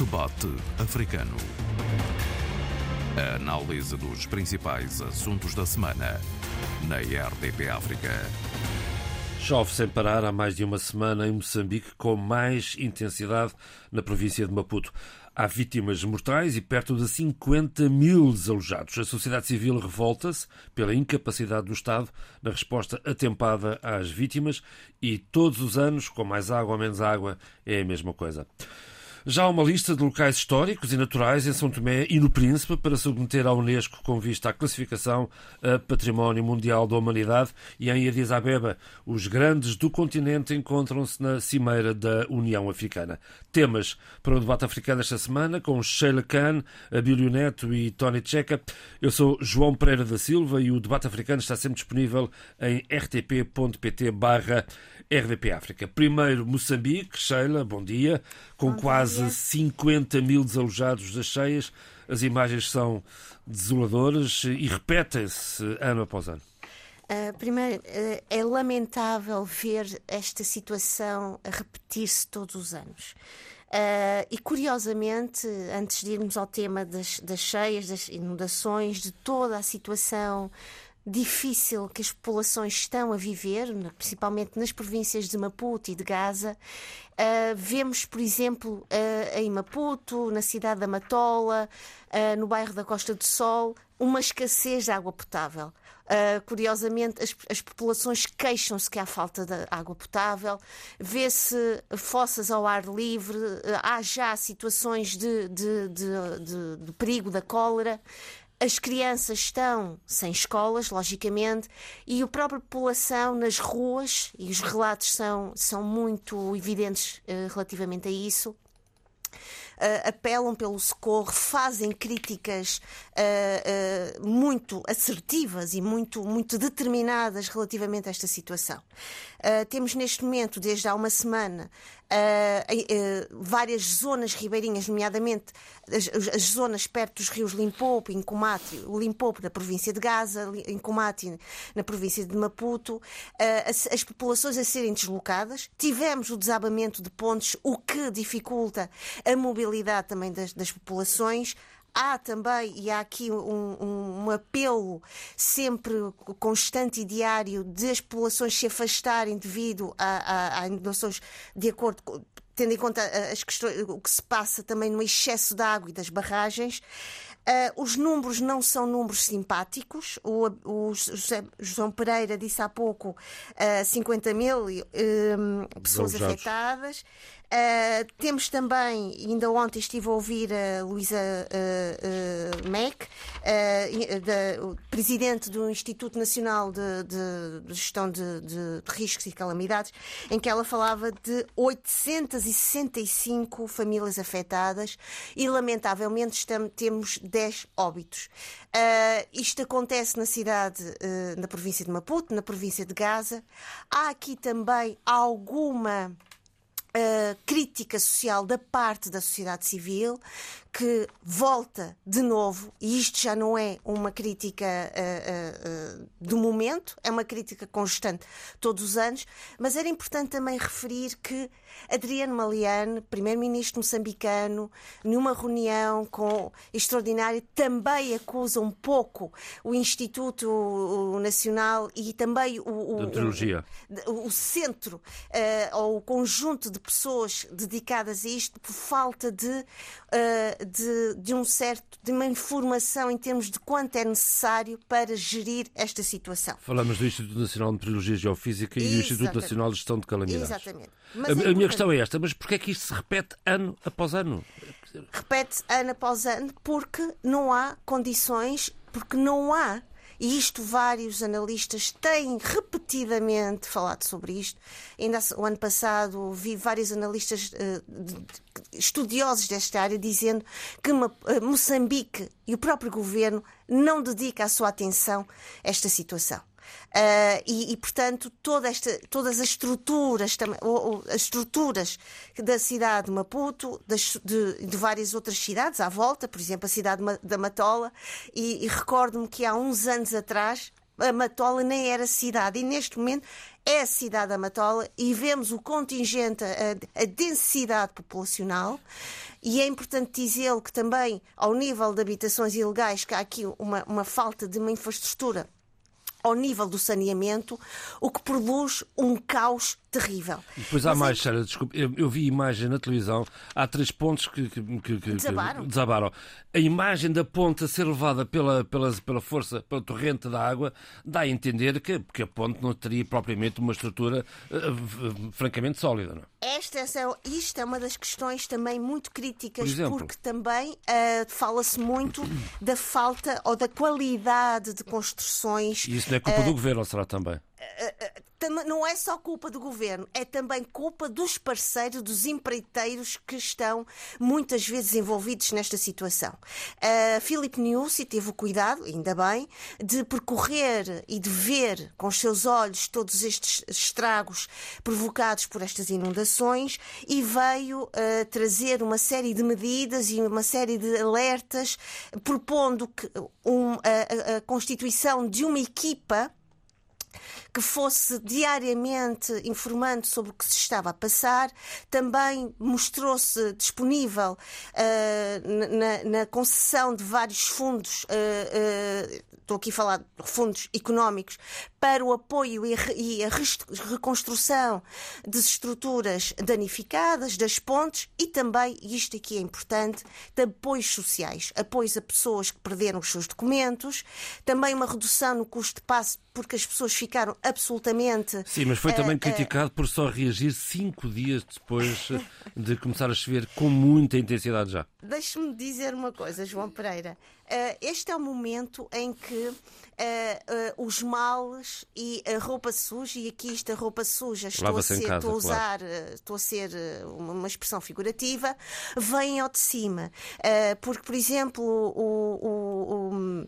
Debate Africano. A análise dos principais assuntos da semana na RDP África. Chove sem parar há mais de uma semana em Moçambique, com mais intensidade na província de Maputo. Há vítimas mortais e perto de 50 mil desalojados. A sociedade civil revolta-se pela incapacidade do Estado na resposta atempada às vítimas e todos os anos, com mais água ou menos água, é a mesma coisa. Já há uma lista de locais históricos e naturais em São Tomé e no Príncipe para submeter à Unesco com vista à classificação a Património Mundial da Humanidade e em Addis Abeba os grandes do continente encontram-se na Cimeira da União Africana. Temas para o debate africano esta semana com Sheila Khan, Abílio Neto e Tony Checa. Eu sou João Pereira da Silva e o debate africano está sempre disponível em rtp.pt barra RDP África. Primeiro, Moçambique. Sheila, bom dia. Com bom quase dia. 50 mil desalojados das cheias, as imagens são desoladoras e repetem-se ano após ano. Uh, primeiro, uh, é lamentável ver esta situação a repetir-se todos os anos. Uh, e curiosamente, antes de irmos ao tema das, das cheias, das inundações, de toda a situação difícil que as populações estão a viver, principalmente nas províncias de Maputo e de Gaza. Uh, vemos, por exemplo, uh, em Maputo, na cidade da Matola, uh, no bairro da Costa do Sol, uma escassez de água potável. Uh, curiosamente, as, as populações queixam-se que há falta de água potável, vê-se fossas ao ar livre, uh, há já situações de, de, de, de perigo da cólera. As crianças estão sem escolas, logicamente, e a própria população nas ruas, e os relatos são, são muito evidentes uh, relativamente a isso, uh, apelam pelo socorro, fazem críticas uh, uh, muito assertivas e muito, muito determinadas relativamente a esta situação. temos neste momento, desde há uma semana, várias zonas ribeirinhas, nomeadamente as, as, zonas perto dos rios Limpopo, Incomati, Limpopo na província de Gaza, Incomati na província de Maputo, as, as populações a serem deslocadas. Tivemos o desabamento de pontes, o que dificulta a mobilidade mobilidade também das, das populações. Há também, e há aqui um, um, apelo sempre constante e diário de as populações se afastarem devido a, a, a inundações de acordo com, tendo em conta as questões, o que se passa também no excesso de água e das barragens. Uh, os números não são números simpáticos. O, o José João Pereira disse há pouco uh, 50 mil uh, pessoas afetadas. Uh, temos também, ainda ontem estive a ouvir a Luísa uh, uh, Mac, uh, presidente do Instituto Nacional de, de, de Gestão de, de, Riscos e Calamidades, em que ela falava de 865 famílias afetadas e, lamentavelmente, estamos, temos 10 óbitos. isto acontece na cidade, na província de Maputo, na província de Gaza. Há aqui também alguma crítica social da parte da sociedade civil que volta de novo, e isto já não é uma crítica uh, uh, do momento, é uma crítica constante todos os anos, mas era importante também referir que Adriano Maliane, primeiro-ministro moçambicano, numa reunião com extraordinária, também acusa um pouco o Instituto Nacional e também o, o, o, o centro uh, ou o conjunto de pessoas dedicadas a isto por falta de, uh, de, de, um certo, de uma informação em termos de quanto é necessário para gerir esta situação. Falamos do Instituto Nacional de Meteorologia e Geofísica e do Instituto Nacional de Gestão de Calamidades. Exatamente. Mas a, é minha questão é esta, mas porquê é que isto se repete ano após ano? Repete ano após ano porque não há condições, porque não há e isto vários analistas têm repetidamente falado sobre isto. Ainda o ano passado vi vários analistas uh, estudiosos desta área dizendo que uh, Moçambique e o próprio governo não dedica a sua atenção a esta situação. Uh, e, e, portanto, toda esta, todas as estruturas, as estruturas da cidade de Maputo, das, de, de, várias outras cidades à volta, por exemplo, a cidade da Matola, e, e recordo-me que há uns anos atrás a Matola nem era cidade e neste momento é a cidade da Matola e vemos o contingente, a, a densidade populacional. E é importante dizê-lo que também, ao nível de habitações ilegais, que há aqui uma, uma falta de uma infraestrutura ao nível do saneamento, o que produz um caos terrível. E depois há Mas mais, é... Sara, desculpe, eu, eu, vi imagem na televisão, há três pontos que, que, que, que desabaram. desabaram. A imagem da ponte a ser levada pela, pela, pela força, pela torrente da água, dá a entender que, que a ponte não teria propriamente uma estrutura uh, francamente sólida. Não? É? Esta, essa, isto é uma das questões também muito críticas, Por porque também uh, fala-se muito da falta ou da qualidade de construções. Isso é culpa uh, do governo, será também? Não é só culpa do governo, é também culpa dos parceiros, dos empreiteiros que estão muitas vezes envolvidos nesta situação. Uh, Philip Nussi teve o cuidado, ainda bem, de percorrer e de ver com os seus olhos todos estes estragos provocados por estas inundações e veio uh, trazer uma série de medidas e uma série de alertas, propondo que um, a, a constituição de uma equipa que fosse diariamente informando sobre o que se estava a passar. Também mostrou-se disponível uh, na, na, concessão de vários fundos. Uh, uh, estou aqui a falar de fundos económicos, para o apoio e a reconstrução das estruturas danificadas, das pontes e também, isto aqui é importante, de apoios sociais, apoios a pessoas que perderam os seus documentos, também uma redução no custo de passe porque as pessoas ficaram absolutamente. Sim, mas foi também uh, criticado uh... por só reagir cinco dias depois de começar a chover com muita intensidade já. Deixe-me dizer uma coisa, João Pereira. Uh, este é o momento em que os males e a roupa suja, e aqui esta roupa suja, estou a, ser, casa, estou a usar, claro. estou a ser uma expressão figurativa, vêm ao de cima. porque, por exemplo, o, o, o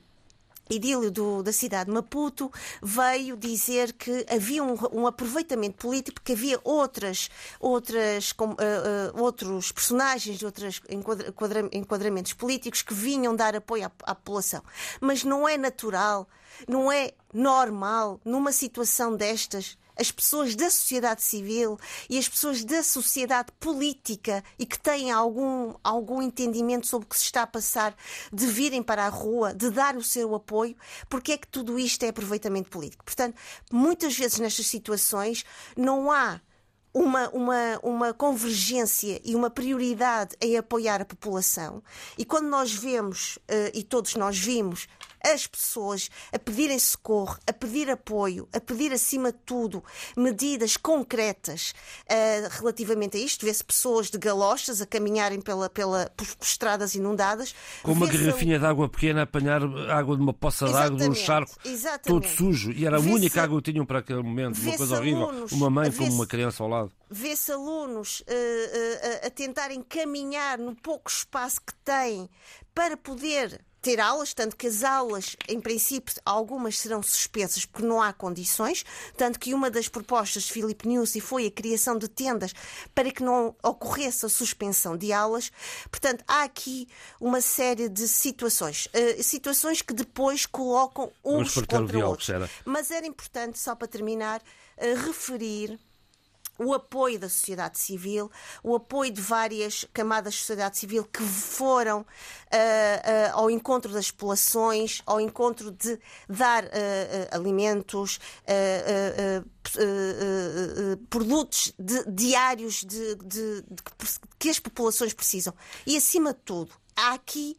idílio do, da cidade de Maputo veio dizer que havia um, um aproveitamento político, porque havia outras, outras, com, uh, uh, outros personagens, outros enquadra, enquadramentos políticos que vinham dar apoio à, à população. Mas não é natural, não é normal, numa situação destas, as pessoas da sociedade civil e as pessoas da sociedade política e que têm algum, algum entendimento sobre o que se está a passar, de virem para a rua, de dar o seu apoio, porque é que tudo isto é aproveitamento político. Portanto, muitas vezes nestas situações não há uma, uma, uma convergência e uma prioridade em apoiar a população. E quando nós vemos, uh, e todos nós vimos, as pessoas a pedirem socorro, a pedir apoio, a pedir, acima de tudo, medidas concretas uh, relativamente a isto. Vê-se pessoas de galochas a caminharem pela, pela, por, estradas inundadas. Com uma garrafinha de água pequena a apanhar água de uma poça de água, de um charco, exatamente. todo sujo. E era a única água que tinham para aquele momento. Uma coisa horrível. Alunos, uma mãe com uma criança ao lado vê-se alunos uh, uh, a tentarem caminhar no pouco espaço que têm para poder ter aulas, tanto que as aulas, em princípio, algumas serão suspensas porque não há condições, tanto que uma das propostas de Filipe Nussi foi a criação de tendas para que não ocorresse a suspensão de aulas. Portanto, há aqui uma série de situações, uh, situações que depois colocam uns contra outros. Mas era importante, só para terminar, uh, referir o apoio da sociedade civil, o apoio de várias camadas da sociedade civil que foram uh, uh, ao encontro das populações, ao encontro de dar uh, alimentos, produtos de, diários de, de, que as populações precisam. E, acima de tudo, há aqui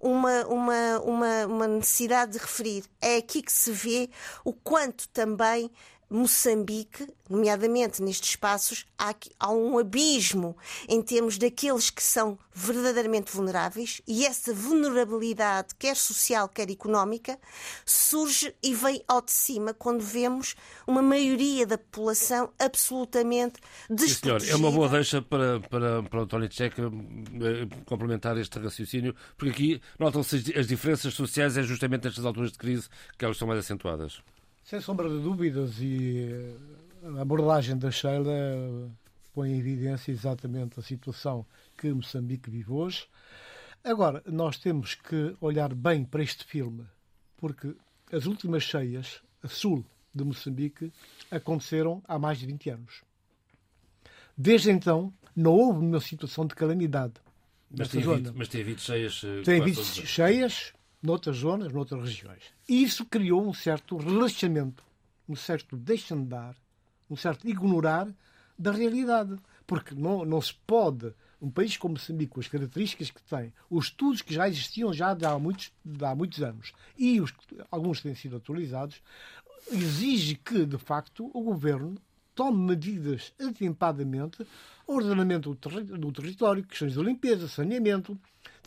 uma, uma, uma, uma necessidade de referir. É aqui que se vê o quanto também Moçambique, nomeadamente nestes espaços, há, há, um abismo em termos daqueles que são verdadeiramente vulneráveis e essa vulnerabilidade, quer social, quer económica, surge e vem ao de cima quando vemos uma maioria da população absolutamente desprotegida. Sim, senhor. É uma boa deixa para, para, para o António Tcheca eh, complementar este raciocínio, porque aqui notam-se as diferenças sociais, é justamente nestas alturas de crise que elas são mais acentuadas. Sem sombra de dúvidas, e a abordagem da Sheila põe em evidência exatamente a situação que Moçambique vive hoje. Agora, nós temos que olhar bem para este filme, porque as últimas cheias, a sul de Moçambique aconteceram há mais de 20 anos. Desde então, não houve uma situação de calamidade. Mas tem, havido, mas tem havido cheias. Eh, tem havido cheias noutras zonas, noutras regiões. E isso criou um certo relaxamento, um certo deixar-andar, um certo ignorar da realidade. Porque não, não se pode, um país como Moçambique, com as características que tem, os estudos que já existiam já há muitos, há muitos anos e os, alguns têm sido atualizados, exige que, de facto, o governo tome medidas atempadamente, ordenamento do, ter do território, questões de limpeza, saneamento.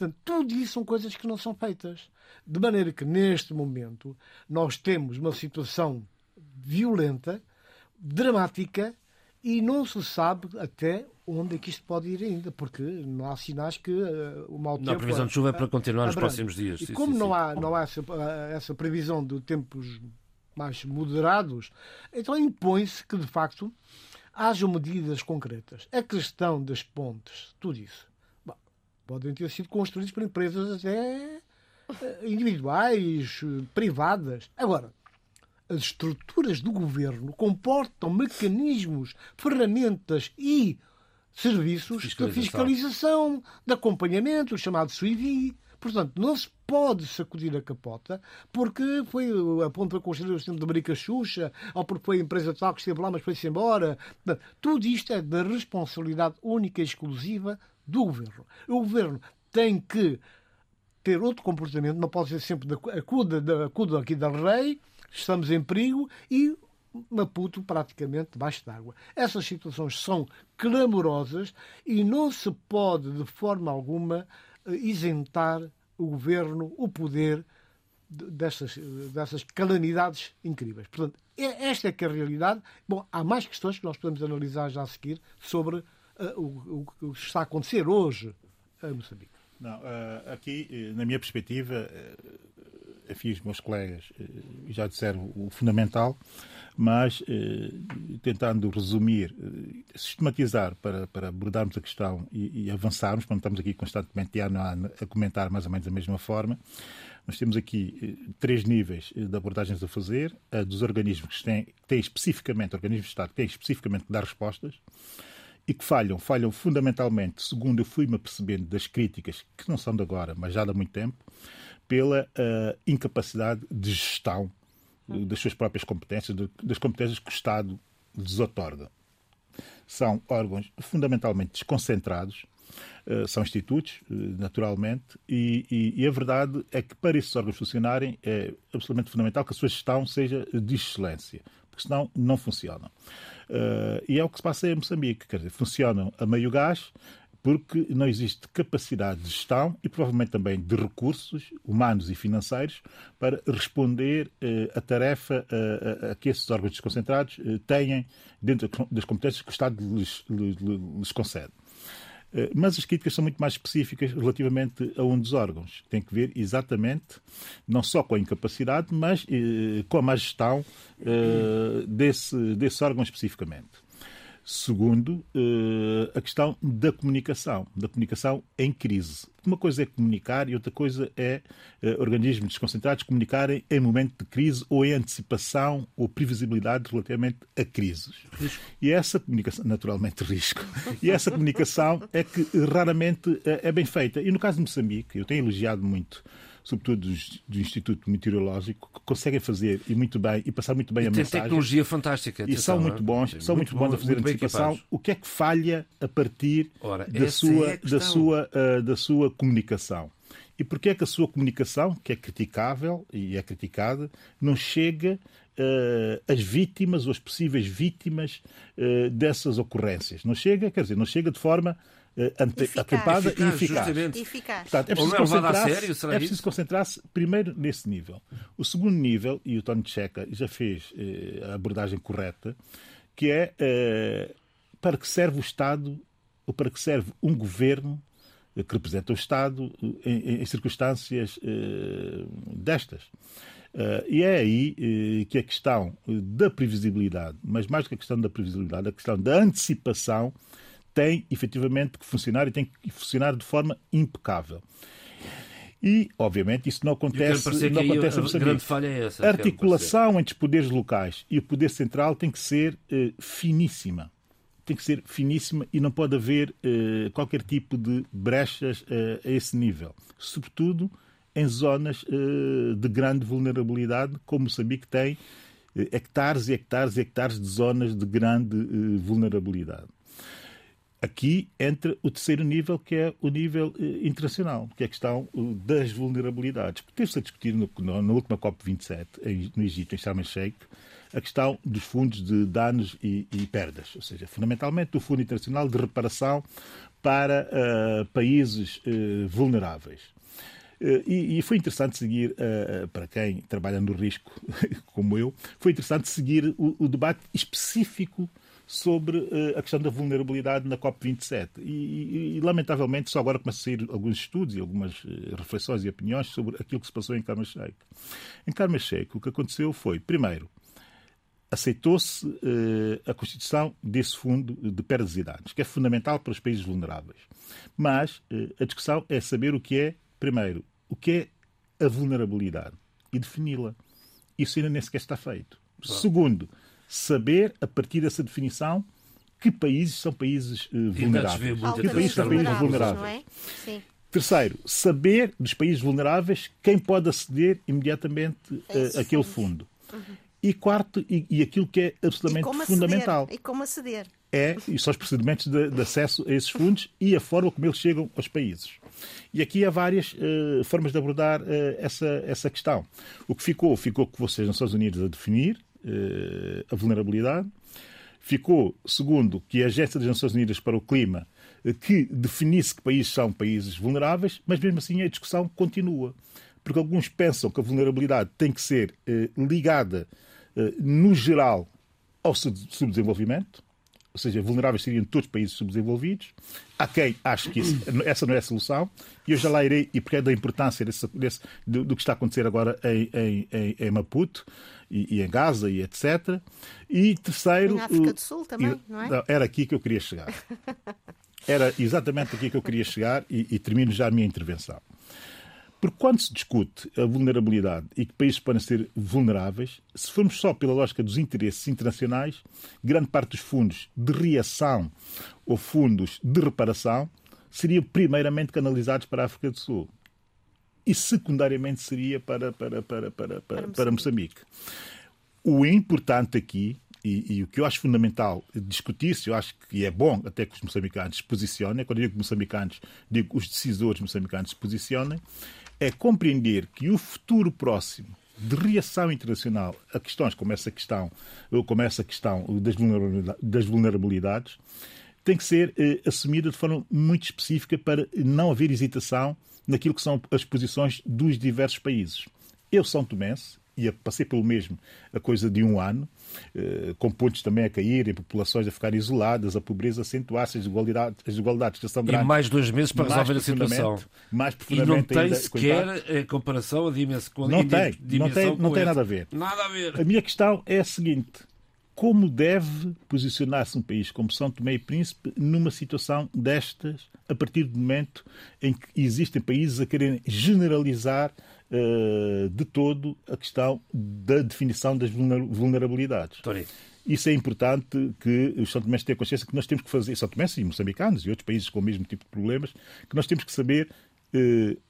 Portanto, tudo isso são coisas que não são feitas. De maneira que, neste momento, nós temos uma situação violenta, dramática, e não se sabe até onde é que isto pode ir ainda, porque não há sinais que uh, o mau tempo... Não, a previsão de chuva é para continuar nos próximos dias. E sim, como sim, não, sim. Há, não há essa, essa previsão de tempos mais moderados, então impõe-se que, de facto, hajam medidas concretas. A questão das pontes, tudo isso, podem ter sido construídas por empresas até eh, individuais, privadas. Agora, as estruturas do governo comportam mecanismos, ferramentas e serviços fiscalização. de fiscalização, de acompanhamento, o chamado SUIVI, Portanto, não se pode sacudir a capota porque foi a ponto para construir o sistema de Marica Xuxa ou porque foi a empresa tal que esteve lá, mas foi-se embora. Tudo isto é da responsabilidade única e exclusiva do governo. O governo tem que ter outro comportamento, não pode ser sempre da acuda, da acuda aqui da rei, estamos em perigo e Maputo praticamente debaixo d'água. Essas situações são clamorosas e não se pode de forma alguma isentar o governo, o poder dessas, dessas calamidades incríveis. Portanto, é, esta é que é a realidade. Bom, há mais questões que nós podemos analisar já a seguir sobre uh, o, o, que está a acontecer hoje em Moçambique. Não, uh, aqui, eh, na minha perspectiva, uh, os meus colegas já disseram o fundamental mas eh, tentando resumir, eh, sistematizar para, para abordarmos a questão e, e avançarmos, quando estamos aqui constantemente ano a ano a comentar mais ou menos da mesma forma, nós temos aqui eh, três níveis de abordagens a fazer, a dos organismos que têm, têm especificamente, organismos de Estado que têm especificamente que dar respostas, e que falham, falham fundamentalmente, segundo eu fui-me apercebendo das críticas, que não são de agora, mas já de há muito tempo, pela uh, incapacidade de gestão das suas próprias competências, das competências que o Estado lhes otorga. São órgãos fundamentalmente desconcentrados, eh, são institutos, eh, naturalmente, e, e, e, a verdade é que para esses órgãos funcionarem é absolutamente fundamental que a sua gestão seja de excelência, porque senão não funcionam. Uh, e é o que se passa em Moçambique, quer dizer, funcionam a meio gás, porque não existe capacidade de gestão e provavelmente também de recursos humanos e financeiros para responder eh, a tarefa eh, a que esses órgãos desconcentrados eh, têm dentro das competências que o Estado lhes, lhes, lhes concede. Eh, mas as críticas são muito mais específicas relativamente a um dos órgãos. Tem que ver exatamente, não só com a incapacidade, mas eh, com a má gestão eh, desse, desse órgão especificamente. Segundo, eh, a questão da comunicação, da comunicação em crise. Uma coisa é comunicar e outra coisa é eh, organismos desconcentrados comunicarem em momento de crise ou em antecipação ou previsibilidade relativamente a crises. E essa comunicação, naturalmente risco, e essa comunicação é que raramente eh, é bem feita. E no caso de Moçambique, eu tenho elogiado muito sobretudo do Instituto Meteorológico, que conseguem fazer e muito bem e passar muito bem e a tem mensagem. tecnologia fantástica. E são muito bons, são muito, muito bons a fazer antecipação. O que é que falha a partir Ora, da, sua, é da, sua, uh, da sua comunicação? E porquê é que a sua comunicação, que é criticável e é criticada, não chega uh, às vítimas ou às possíveis vítimas uh, dessas ocorrências? Não chega, quer dizer, não chega de forma atempada e eficaz. eficaz. Portanto, é preciso concentrar-se é preciso concentrar-se primeiro nesse nível. O segundo nível, e o Tony Checa já fez uh, a abordagem correta, que é uh, para que serve o Estado ou para que serve um governo que representa o Estado em, em circunstâncias destas. Uh, e é aí uh, que a questão da previsibilidade, mas mais do que a questão da previsibilidade, a questão da antecipação tem efetivamente que funcionar e tem que funcionar de forma impecável. E, obviamente, isso não acontece, não acontece a, a grande falha é essa. A articulação entre os poderes locais e o poder central tem que ser uh, finíssima. Tem que ser finíssima e não pode haver uh, qualquer tipo de brechas uh, a esse nível. Sobretudo em zonas de grande vulnerabilidade, como Moçambique tem hectares e hectares e hectares de zonas de grande vulnerabilidade. Aqui entra o terceiro nível, que é o nível eh, internacional, que é a questão eh, das vulnerabilidades. Teve-se a discutir no, no, na última COP27, em, no Egito, em Sharm el-Sheikh, a questão dos fundos de danos e, e, perdas, ou seja, fundamentalmente o Fundo Internacional de Reparação para uh, países uh, vulneráveis. E, e, foi interessante seguir, para quem trabalha no risco, como eu, foi interessante seguir o, o debate específico sobre uh, a questão da vulnerabilidade na COP27. E, e, e, lamentavelmente, só agora começam a sair alguns estudos e algumas uh, reflexões e opiniões sobre aquilo que se passou em Karma Sheikh. Em Karma Sheikh, o que aconteceu foi, primeiro, aceitou-se uh, a constituição desse fundo de perdas e danos, que é fundamental para os países vulneráveis. Mas a discussão é saber o que é, primeiro, o que é a vulnerabilidade e defini-la. Isso ainda nem sequer está feito. Claro. Segundo, saber, a partir dessa definição, que países são países uh, vulneráveis. Que países são países vulneráveis. É? Terceiro, saber dos países vulneráveis quem pode aceder imediatamente uh, àquele fundo. Uhum. E quarto, e, e, aquilo que é absolutamente e fundamental. E como aceder. É, e são os procedimentos de, de, acesso a esses fundos e a forma como eles chegam aos países. E aqui há várias uh, formas de abordar uh, essa, essa questão. O que ficou, ficou que vocês, nos Estados Unidos, a definir, eh, a vulnerabilidade. Ficou, segundo, que a Agência das Nações Unidas para o Clima eh, que definisse que países são países vulneráveis, mas mesmo assim a discussão continua. Porque alguns pensam que a vulnerabilidade tem que ser eh, ligada, no geral, ao subdesenvolvimento, ou seja, vulneráveis seriam todos os países subdesenvolvidos. Há quem ache que isso, essa não é a solução, e eu já lá irei, e porque é da importância desse, desse, do, do, que está a acontecer agora em, em, em Maputo, e, e, em Gaza e etc. E terceiro. E na África do Sul também, não é? Era aqui que eu queria chegar. Era exatamente aqui que eu queria chegar e, e termino já a minha intervenção. Porque quando se discute a vulnerabilidade e que países podem ser vulneráveis, se formos só pela lógica dos interesses internacionais, grande parte dos fundos de reação ou fundos de reparação seriam primeiramente canalizados para a África do Sul e secundariamente seria para, para, para, para, para, para Moçambique. O importante aqui, e, e, o que eu acho fundamental discutir-se, eu acho que é bom até que os moçambicanos se posicionem, quando eu digo moçambicanos, digo os decisores moçambicanos se posicionem, é compreender que o futuro próximo de reação internacional a questões como essa questão, como essa questão das vulnerabilidades, das vulnerabilidades tem que ser eh, assumida de forma muito específica para não haver hesitação naquilo que são as posições dos diversos países. Eu, São Tomense, e passei pelo mesmo a coisa de um ano, eh, com pontos também a caírem, populações a ficarem isoladas, a pobreza a acentuar-se, as desigualdades, as desigualdades que são grandes. E mais dois meses para resolver a situação. Mais e não tem sequer a eh, comparação, a dimensão. Não tem, não tem, não tem nada a ver. Nada a ver. A minha questão é a seguinte: como deve posicionar-se um país como São Tomé e Príncipe numa situação destas, a partir do momento em que existem países a quererem generalizar uh, de todo a questão da definição das vulnerabilidades. Tony. Isso é importante que os São Tomenses tenham consciência que nós temos que fazer, São Tomenses e moçambicanos e outros países com o mesmo tipo de problemas, que nós temos que saber uh,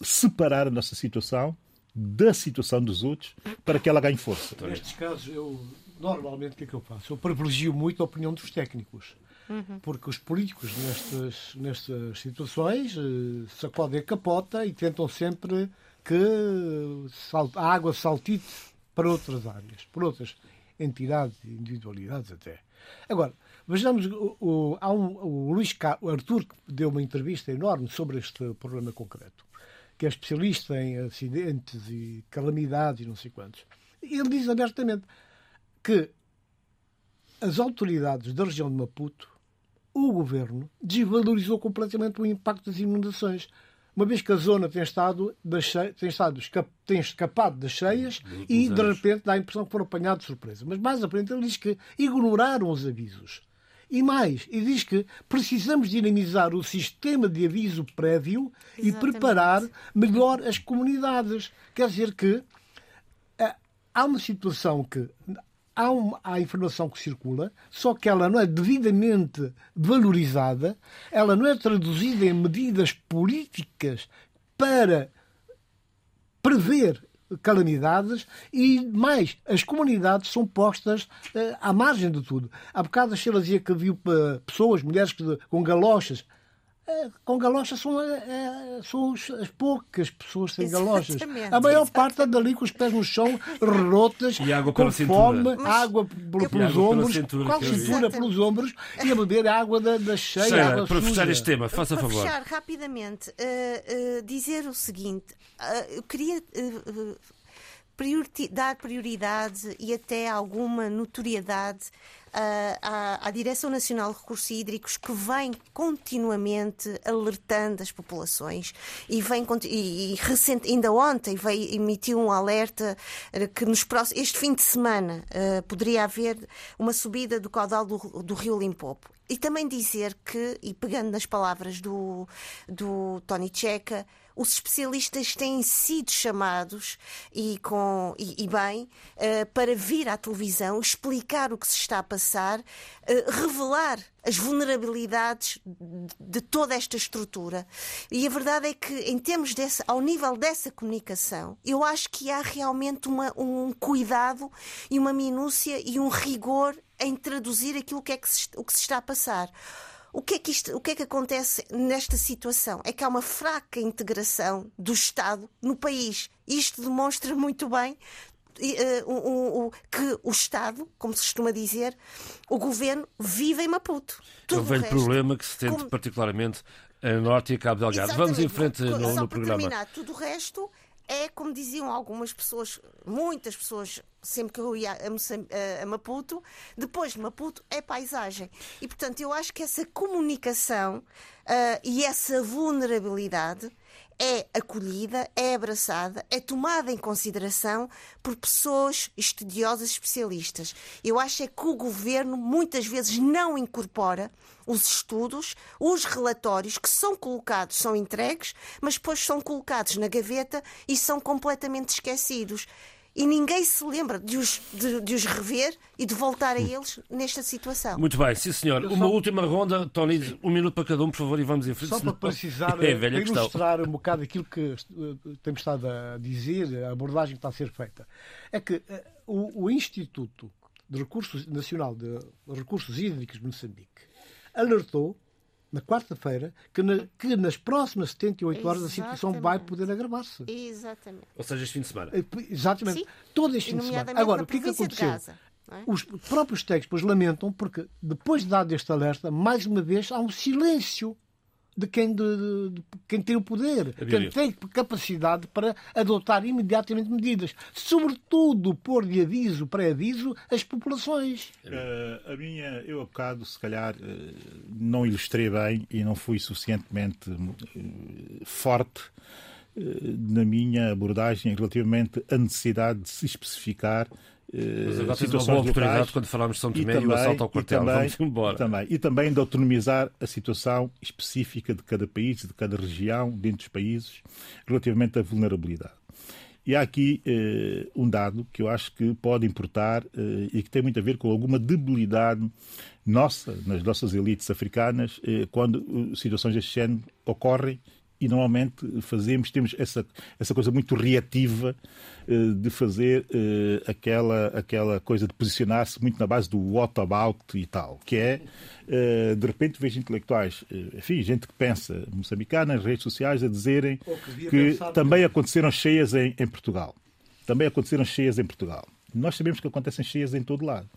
separar a nossa situação da situação dos outros para que ela ganhe força. Nestes casos, eu normalmente o que é que eu faço? Eu privilegio muito a opinião dos técnicos. Uhum. Porque os políticos nestas, nestas situações eh, sacodem a capota e tentam sempre que a água saltite para outras áreas, para outras entidades e individualidades até. Agora, vejamos, o, o, há um, o Luís o Arthur deu uma entrevista enorme sobre este problema concreto, que é especialista em acidentes e calamidades e não sei quantos. Ele diz abertamente, que as autoridades da região de Maputo, o governo, desvalorizou completamente o impacto das inundações. Uma vez que a zona tem estado, tem, estado tem escapado das cheias e, de repente, dá a impressão que foram apanhados de surpresa. Mas, mais à frente, ele diz que ignoraram os avisos E mais, e diz que precisamos dinamizar o sistema de aviso prévio Exatamente. e preparar melhor as comunidades. Quer dizer que eh, há uma situação que há, uma, há informação que circula, só que ela não é devidamente valorizada, ela não é traduzida em medidas políticas para prever calamidades e mais, as comunidades são postas uh, à margem de tudo. Há bocado a Sheila dizia que viu uh, pessoas, mulheres com galochas. Uh, com galochas são, são as poucas pessoas sem galochas. A maior exatamente. parte anda ali com os pés no chão, rotas, com fome, Mas, água pelos água ombros, cintura, qual cintura pelos ombros e a beber água da, da cheia. Sheila, para fechar este tema, faça para favor. Fechar rapidamente, dizer o seguinte: eu queria dar prioridade e até alguma notoriedade uh, à, à, Direção Nacional de Recursos Hídricos que vem continuamente alertando as populações e vem e, e recente, ainda ontem veio, emitiu um alerta que nos próximos, este fim de semana uh, poderia haver uma subida do caudal do, do Rio Limpopo. E também dizer que, e pegando nas palavras do, do Tony Checa, os especialistas têm sido chamados e, com, e, e bem uh, para vir à televisão explicar o que se está a passar, uh, revelar as vulnerabilidades de toda esta estrutura. E a verdade é que, em termos desse, ao nível dessa comunicação, eu acho que há realmente uma, um cuidado e uma minúcia e um rigor em traduzir aquilo que, é que se, o que se está a passar. O que, é que isto, o que é que acontece nesta situação? É que há uma fraca integração do Estado no país. Isto demonstra muito bem o, que o Estado, como se costuma dizer, o governo vive em Maputo. Tudo é um velho resto, problema que se tente como... particularmente a Norte e a Cabo Delgado. Exatamente. Vamos em frente no, no, no programa. Terminar, tudo o resto é, como diziam algumas pessoas, muitas pessoas, sempre que eu ia a, Maputo, depois de Maputo é paisagem. E, portanto, eu acho que essa comunicação uh, e essa vulnerabilidade é acolhida, é abraçada, é tomada em consideração por pessoas estudiosas especialistas. Eu acho é que o governo muitas vezes não incorpora os estudos, os relatórios que são colocados, são entregues, mas depois são colocados na gaveta e são completamente esquecidos e ninguém se lembra de os, de, de os rever e de voltar a eles nesta situação. Muito bem, sim senhor. Uma só... última ronda, Tony, um minuto para cada um, por favor, e vamos em frente. Só para precisar, é para ilustrar um bocado aquilo que temos estado a dizer, a abordagem que está a ser feita. É que uh, o, o Instituto de Recursos Nacional de Recursos Hídricos de Moçambique alertou na quarta-feira, que, na, que, nas próximas 78 horas Exatamente. a situação vai poder agravar-se. Exatamente. Ou seja, este fim de semana. Exatamente. Sim. Todo este fim de semana. Agora, o que é que aconteceu? É? Os próprios técnicos lamentam porque, depois de dado este alerta, mais uma vez há um silêncio de quem, de, de, quem tem o poder, quem tem capacidade para adotar imediatamente medidas. Sobretudo pôr de aviso, pré-aviso, as populações. Uh, a minha, eu há bocado, se calhar, uh, não ilustrei bem e não fui suficientemente uh, forte na minha abordagem relativamente à necessidade de se especificar mas agora tens uma boa oportunidade locais, quando falarmos de São Tomé e, também, e o assalto ao quartel. Também, Vamos embora. E também, e também de autonomizar a situação específica de cada país, de cada região, dentro dos países, relativamente à vulnerabilidade. E há aqui eh, um dado que eu acho que pode importar eh, e que tem muito a ver com alguma debilidade nossa, nas nossas elites africanas, eh, quando eh, situações deste género ocorrem e normalmente fazemos, temos essa, essa coisa muito reativa uh, de fazer uh, aquela, aquela coisa de posicionar-se muito na base do what about e tal, que é, uh, de repente, vejo intelectuais, enfim, gente que pensa moçambicana nas redes sociais a dizerem que, que também aconteceram cheias em, em Portugal. Também aconteceram cheias em Portugal. Nós sabemos que acontecem cheias em todo lado.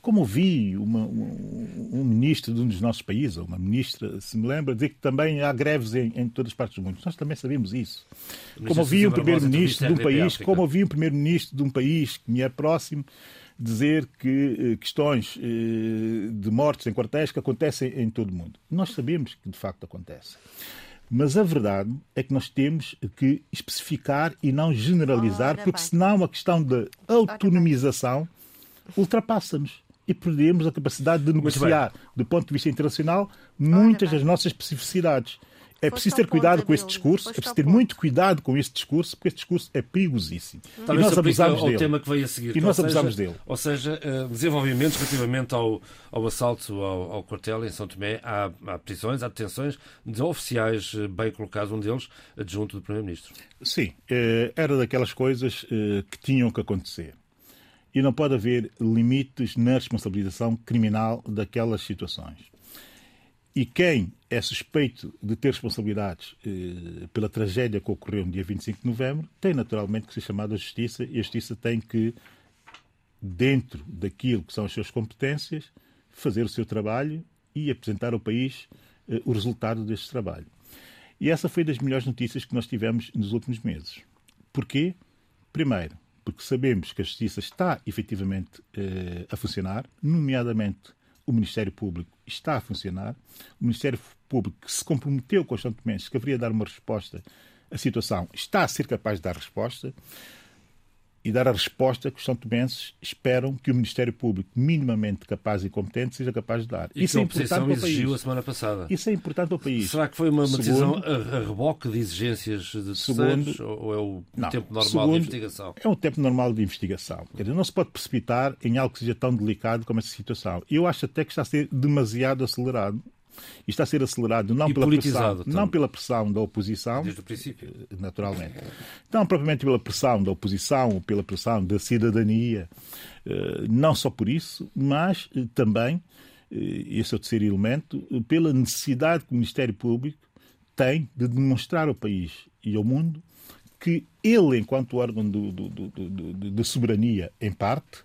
Como ouvi uma, um, um, ministro de um dos nossos países, ou uma ministra, se me lembra, dizer que também há greves em, em todas as partes do mundo. Nós também sabemos isso. Como ouvi um primeiro-ministro de um país, como ouvi um primeiro-ministro de um país que me é próximo, dizer que eh, questões eh, de mortes em quartéis que acontecem em todo o mundo. Nós sabemos que de facto acontece. Mas a verdade é que nós temos que especificar e não generalizar, Ora, porque bem. senão a questão da autonomização ultrapassa-nos. e perdemos a capacidade de negociar, do ponto de vista internacional, muitas das nossas especificidades. É preciso ter cuidado com esse discurso, é preciso ter muito cuidado com esse discurso, porque esse discurso é perigosíssimo. Talvez e nós abusamos dele. tema que veio a seguir. E nós abusamos dele. Ou seja, eh, desenvolvimentos relativamente ao, ao assalto ao, ao, quartel em São Tomé, há, há prisões, há detenções de oficiais eh, bem colocados, um deles adjunto do Primeiro-Ministro. Sim, eh, era daquelas coisas que tinham que acontecer. E não pode haver limites na responsabilização criminal daquelas situações. E quem é suspeito de ter responsabilidades eh, pela tragédia que ocorreu no dia 25 de novembro tem naturalmente que ser chamado à justiça e a justiça tem que, dentro daquilo que são as suas competências, fazer o seu trabalho e apresentar ao país eh, o resultado deste trabalho. E essa foi das melhores notícias que nós tivemos nos últimos meses. Porquê? Primeiro, porque sabemos que a justiça está efetivamente eh, a funcionar, nomeadamente o Ministério Público está a funcionar. O Ministério Público, que se comprometeu com os santomenses que haveria de dar uma resposta à situação, está a ser capaz de dar resposta e dar a resposta que os santomenses esperam que o Ministério Público, minimamente capaz e competente, seja capaz de dar. E Isso é importante para o país. exigiu a semana passada. Isso é importante para o país. Será que foi uma, uma decisão a, reboque de exigências de terceiros ou é o não, tempo normal segundo, de investigação? É um tempo normal de investigação. Quer dizer, não se pode precipitar em algo que seja tão delicado como essa situação. Eu acho até que está a ser demasiado acelerado e está a ser acelerado não, pela pressão, não pela pressão da oposição, desde o princípio, eh, naturalmente, não propriamente pela pressão da oposição ou pela pressão da cidadania, eh, não só por isso, mas eh, também, esse é o terceiro elemento, pela necessidade que o Ministério Público tem de demonstrar ao país e ao mundo que ele, enquanto órgão do, do, do, de soberania, em parte,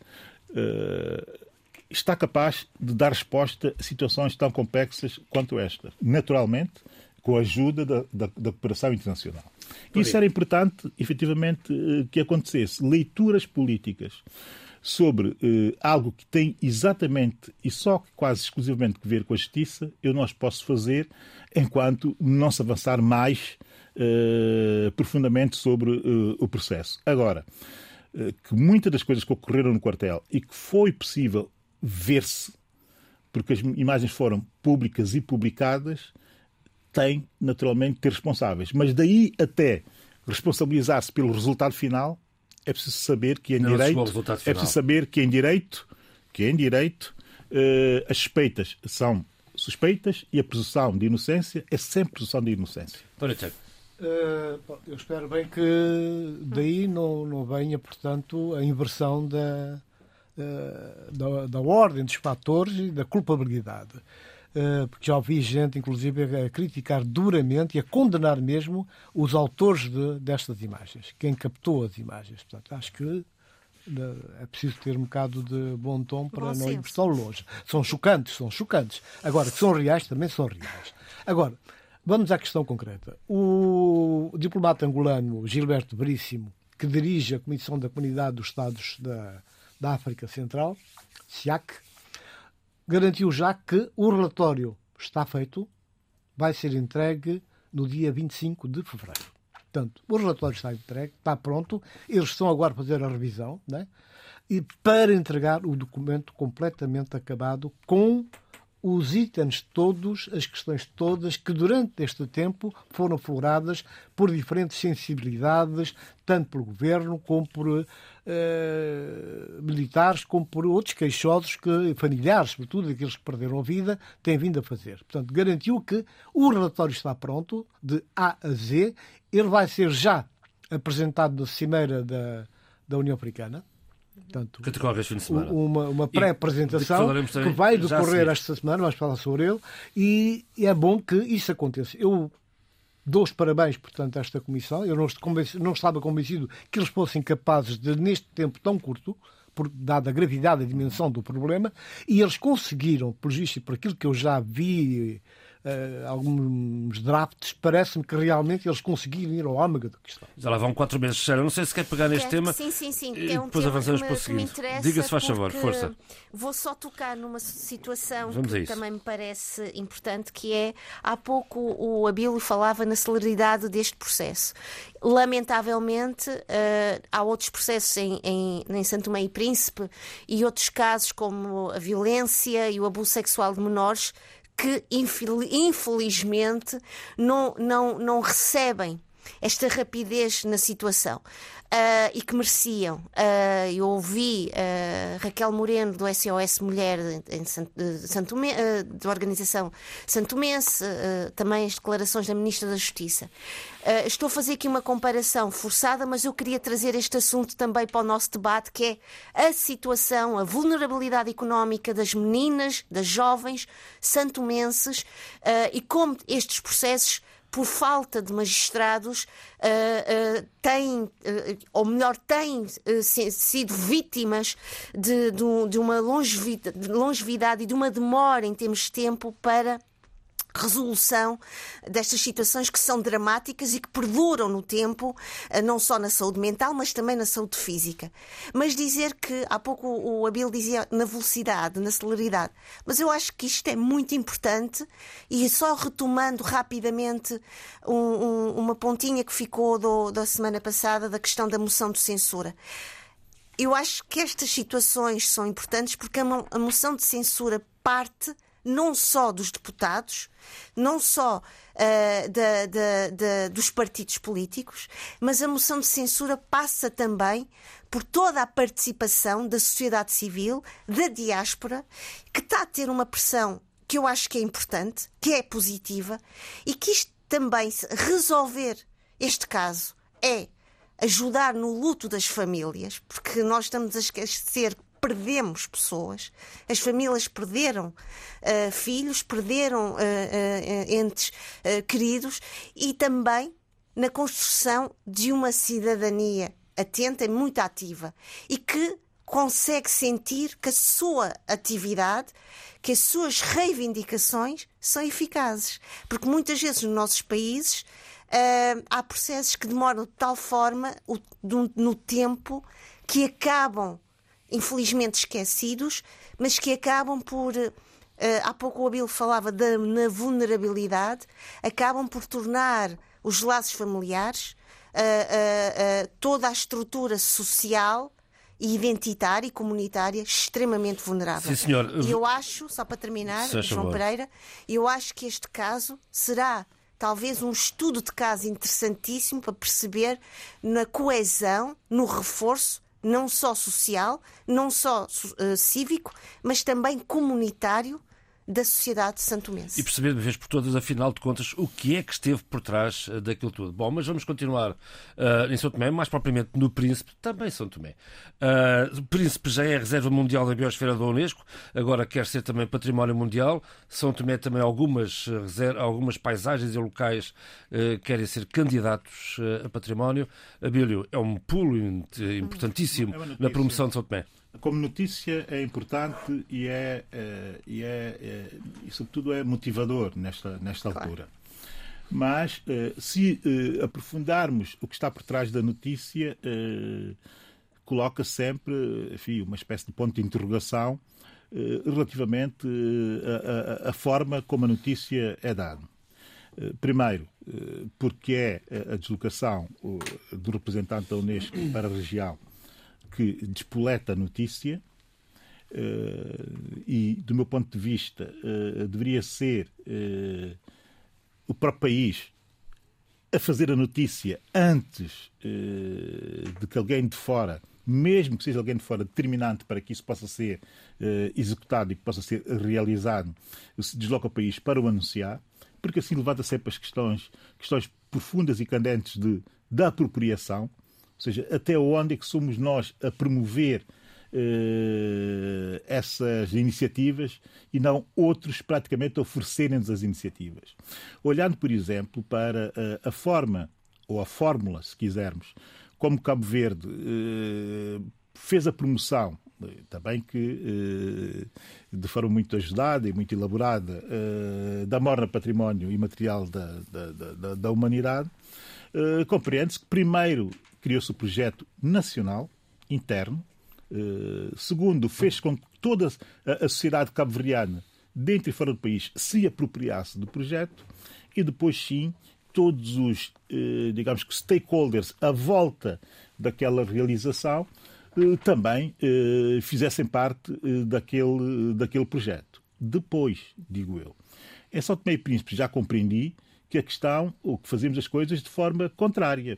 está capaz de dar resposta a situações tão complexas quanto esta. Naturalmente, com a ajuda da, da, da cooperação internacional. Isso era importante, efetivamente, eh, que acontecesse. Leituras políticas sobre eh, algo que tem exatamente e só quase exclusivamente que ver com a justiça, eu não as posso fazer enquanto não se avançar mais eh, profundamente sobre eh, o processo. Agora, eh, que muitas das coisas que ocorreram no quartel e que foi possível ver-se, porque as imagens foram públicas e publicadas, tem naturalmente que ter responsáveis. Mas daí até responsabilizar-se pelo resultado final, é preciso saber que em Não direito é preciso saber que em direito que em direito uh, as suspeitas são suspeitas e a presunção de inocência é sempre presunção de inocência. Uh, eu espero bem que daí não, não venha, portanto, a inversão da, da, da, ordem dos fatores e da culpabilidade. Uh, porque já ouvi gente, inclusive, a criticar duramente e a condenar mesmo os autores de, destas imagens, quem captou as imagens. Portanto, acho que é preciso ter um bocado de bom tom para bom não irmos tão longe. São chocantes, são chocantes. Agora, que são reais, também são reais. Agora, vamos à questão concreta. O diplomata angolano Gilberto Veríssimo, que dirige a Comissão da Comunidade dos Estados da, da África Central, SIAC, garantiu já que o relatório está feito, vai ser entregue no dia 25 de fevereiro. Portanto, o relatório está entregue, está pronto, eles estão agora a fazer a revisão, né? e para entregar o documento completamente acabado com os itens todos, as questões todas que durante este tempo foram floradas por diferentes sensibilidades, tanto pelo governo como por eh, militares, como por outros queixosos, que, familiares, sobretudo aqueles que perderam a vida, têm vindo a fazer. Portanto, garantiu que o relatório está pronto, de A a Z, ele vai ser já apresentado na Cimeira da, da União Africana, Portanto, que decorre este fim de semana. Uma, uma pré-apresentação que, que, vai decorrer esta semana, vamos falar sobre ele, e é bom que isso aconteça. Eu dou os parabéns, portanto, a esta comissão. Eu não, não estava convencido que eles fossem capazes de, neste tempo tão curto, por, dada a gravidade e a dimensão do problema, e eles conseguiram, por isso e por aquilo que eu já vi uh, alguns drafts, parece-me que realmente eles conseguiram ir ao âmago da questão. Já lá vão quatro meses, Sara. Não sei se quer pegar neste quer, tema. Sim, sim, sim. E é um depois tema avançamos que para o seguinte. Diga-se, faz favor, força. Vou só tocar numa situação Vamos que também me parece importante, que é, há pouco o Abílio falava na celeridade deste processo. Lamentavelmente, uh, há outros processos em, em, em Santo Tomé e Príncipe e outros casos como a violência e o abuso sexual de menores que infelizmente não, não, não recebem esta rapidez na situação uh, e que mereciam. Uh, eu ouvi uh, Raquel Moreno do SOS Mulher em Santo da organização Santomense, também as declarações da Ministra da Justiça. estou a fazer aqui uma comparação forçada, mas eu queria trazer este assunto também para o nosso debate, que é a situação, a vulnerabilidade económica das meninas, das jovens santomenses e como estes processos por falta de magistrados, uh, uh, têm, uh, ou melhor, têm sido vítimas de, de, de uma longevidade e de uma demora em termos de tempo para resolução destas situações que são dramáticas e que perduram no tempo, eh, não só na saúde mental, mas também na saúde física. Mas dizer que, há pouco o Abil dizia na velocidade, na celeridade, mas eu acho que isto é muito importante e só retomando rapidamente um, um, uma pontinha que ficou do, da semana passada da questão da moção de censura. Eu acho que estas situações são importantes porque a moção de censura parte não só dos deputados, não só uh, da, da, da, dos partidos políticos, mas a moção de censura passa também por toda a participação da sociedade civil, da diáspora, que está a ter uma pressão que eu acho que é importante, que é positiva, e que isto também, resolver este caso, é ajudar no luto das famílias, porque nós estamos a esquecer perdemos pessoas, as famílias perderam uh, filhos, perderam uh, uh, entes queridos e também na construção de uma cidadania atenta e muito ativa e que consegue sentir que a sua atividade, que as suas reivindicações são eficazes. Porque muitas vezes nos nossos países uh, há processos que demoram de tal forma o, no, no tempo que acabam infelizmente esquecidos, mas que acabam por. Uh, há pouco o Abel falava da, na vulnerabilidade, acabam por tornar os laços familiares, uh, uh, toda a estrutura social e identitária e comunitária extremamente vulnerável. Sim, senhor. E eu acho, só para terminar, João favor. Pereira, eu acho que este caso será talvez um estudo de caso interessantíssimo para perceber na coesão, no reforço não só social, não só uh, cívico, mas também comunitário da sociedade santomense. E perceber de uma vez por todas, afinal de contas, o que é que esteve por trás uh, daquilo tudo. Bom, mas vamos continuar uh, em São Tomé, mais propriamente no Príncipe, também São Tomé. Uh, o Príncipe já é a Reserva Mundial da Biosfera da Unesco, agora quer ser também Património Mundial. São Tomé também algumas, algumas paisagens e locais querem ser candidatos a património. Abílio, é um pulo importantíssimo é na promoção de São Tomé como notícia é importante e é, é, e, é, é e sobretudo é motivador nesta, nesta claro. altura. Mas eh, se aprofundarmos o que está por trás da notícia, coloca sempre enfim, uma espécie de ponto de interrogação relativamente à forma como a notícia é dada. Primeiro, porque é a deslocação do representante da Unesco para a região que despoleta a notícia uh, e, do meu ponto de vista, uh, deveria ser uh, o próprio país a fazer a notícia antes de que alguém de fora, mesmo que seja alguém de fora determinante para que isso possa ser executado e que possa ser realizado, se desloca o país para o anunciar, porque assim levanta sempre as questões, questões profundas e candentes de, da apropriação, seja, até onde é que somos nós a promover uh, essas iniciativas e não outros praticamente oferecerem-nos as iniciativas. Olhando, por exemplo, para uh, a forma, ou a fórmula, se quisermos, como Cabo Verde uh, fez a promoção também que, de forma muito ajudada e muito elaborada, da morna património imaterial da, da, da, da humanidade, compreende-se que, primeiro, criou-se o projeto nacional, interno, segundo, fez com que toda a sociedade cabo-verdiana, dentro e fora do país, se apropriasse do projeto, e depois, sim, todos os, digamos que, stakeholders à volta daquela realização eh, também eh, fizessem parte eh, daquele, daquele projeto. Depois, digo eu, em São Tomé e Príncipe já compreendi que a questão, ou que fazemos as coisas de forma contrária.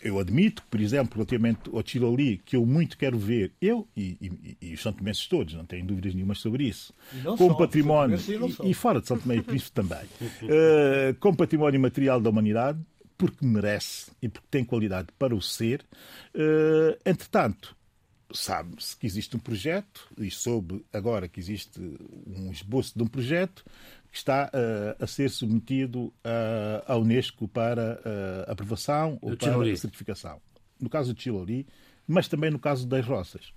Eu admito, por exemplo, relativamente ao Chiloli, que eu muito quero ver, eu e, e, e os São Tomenses todos, não tenho dúvidas nenhumas sobre isso, com património, e, e, fora de São Tomé e Príncipe também, uh, com património material da humanidade, porque merece e porque tem qualidade para o ser. Uh, entretanto, sabe-se que existe um projeto e soube agora que existe um esboço de um projeto está uh, a ser submetido uh, à Unesco para aprovação ou para certificação. No caso de Chiloli, mas também no caso das roças.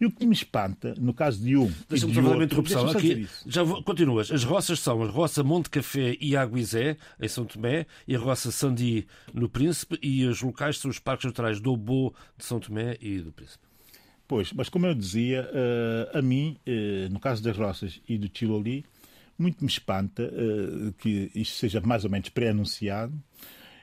E o que me espanta, no caso de um. Deixa-me fazer uma interrupção. Aqui, já vou, continuas. As roças são a roça Monte Café e Aguizé, em São Tomé, e a roça Sandi, no Príncipe, e os locais são os parques naturais do Obo, de São Tomé e do Príncipe. Pois, mas como eu dizia, eh, a mim, eh, no caso das roças e do Chiloli, muito me espanta eh, que isto seja mais ou menos pré-anunciado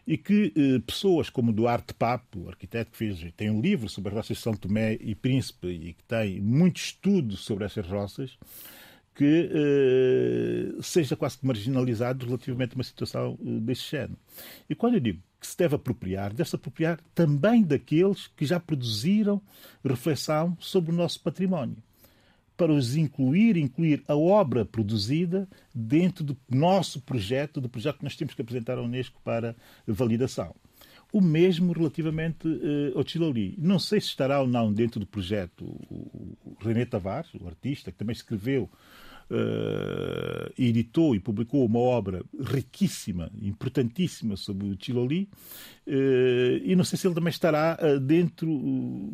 e que eh, pessoas como Duarte Papo, o arquiteto que fez, tem um livro sobre as roças de São Tomé e Príncipe e que tem muito estudo sobre essas roças, que eh, seja quase que marginalizado relativamente a uma situação eh, deste género. E quando eu digo que se deve apropriar, deve-se apropriar também daqueles que já produziram reflexão sobre o nosso património para os incluir, incluir a obra produzida dentro do nosso projeto, do projeto que nós temos que apresentar à Unesco para validação. O mesmo relativamente uh, ao Chiloli. Não sei se estará ou não dentro do projeto o, o René Tavares, o artista, que também escreveu uh, editou e publicou uma obra riquíssima, importantíssima sobre o Chiloli, uh, e não sei se ele também estará uh, dentro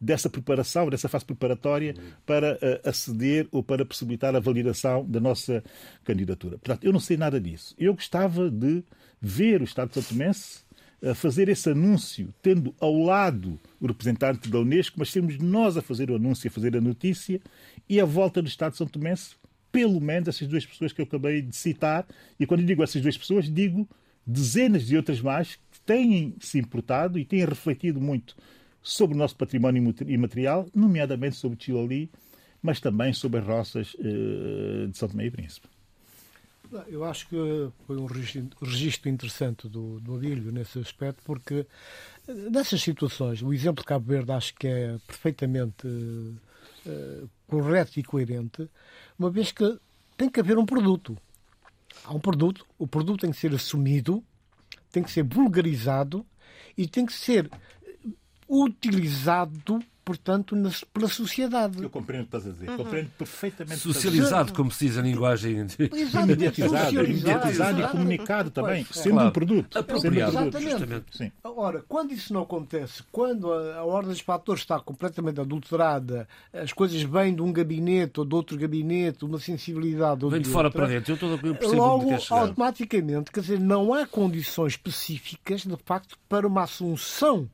dessa preparação, dessa fase preparatória para aceder ou para possibilitar a validação da nossa candidatura. Portanto, eu não sei nada disso. Eu gostava de ver o Estado de Tomé a fazer esse anúncio, tendo ao lado o representante da Unesco, mas sermos nós a fazer o anúncio, a fazer a notícia, e a volta do Estado de São Tomé, pelo menos essas duas pessoas que eu acabei de citar, e quando digo essas duas pessoas, digo dezenas de outras mais que têm se importado e têm refletido muito sobre o nosso património imaterial, nomeadamente sobre Chiloli, mas também sobre as roças uh, de São Tomé e Príncipe. Eu acho que foi um registro interessante do, do nesse aspecto, porque eh, nessas situações, o exemplo de Cabo Verde acho que é perfeitamente uh, correto e coerente, uma vez que tem que haver um produto. Há um produto, o produto tem que ser assumido, tem que ser vulgarizado e tem que ser utilizado portanto, nas, pela sociedade. Eu compreendo o que estás a dizer. Uhum. Compreendo perfeitamente. Socializado, como se diz a linguagem. mediatizado, mediatizado e comunicado também, sendo claro. um produto. Apropriado. Sendo um produto. Exatamente. Sim. Ora, quando isso não acontece, quando a, a ordem dos fatores está completamente adulterada, as coisas vêm de um gabinete ou de outro gabinete, uma sensibilidade ou Vem de, de fora outra, para dentro. Eu estou a perceber logo, automaticamente, quer dizer, não há condições específicas, de facto, para uma assunção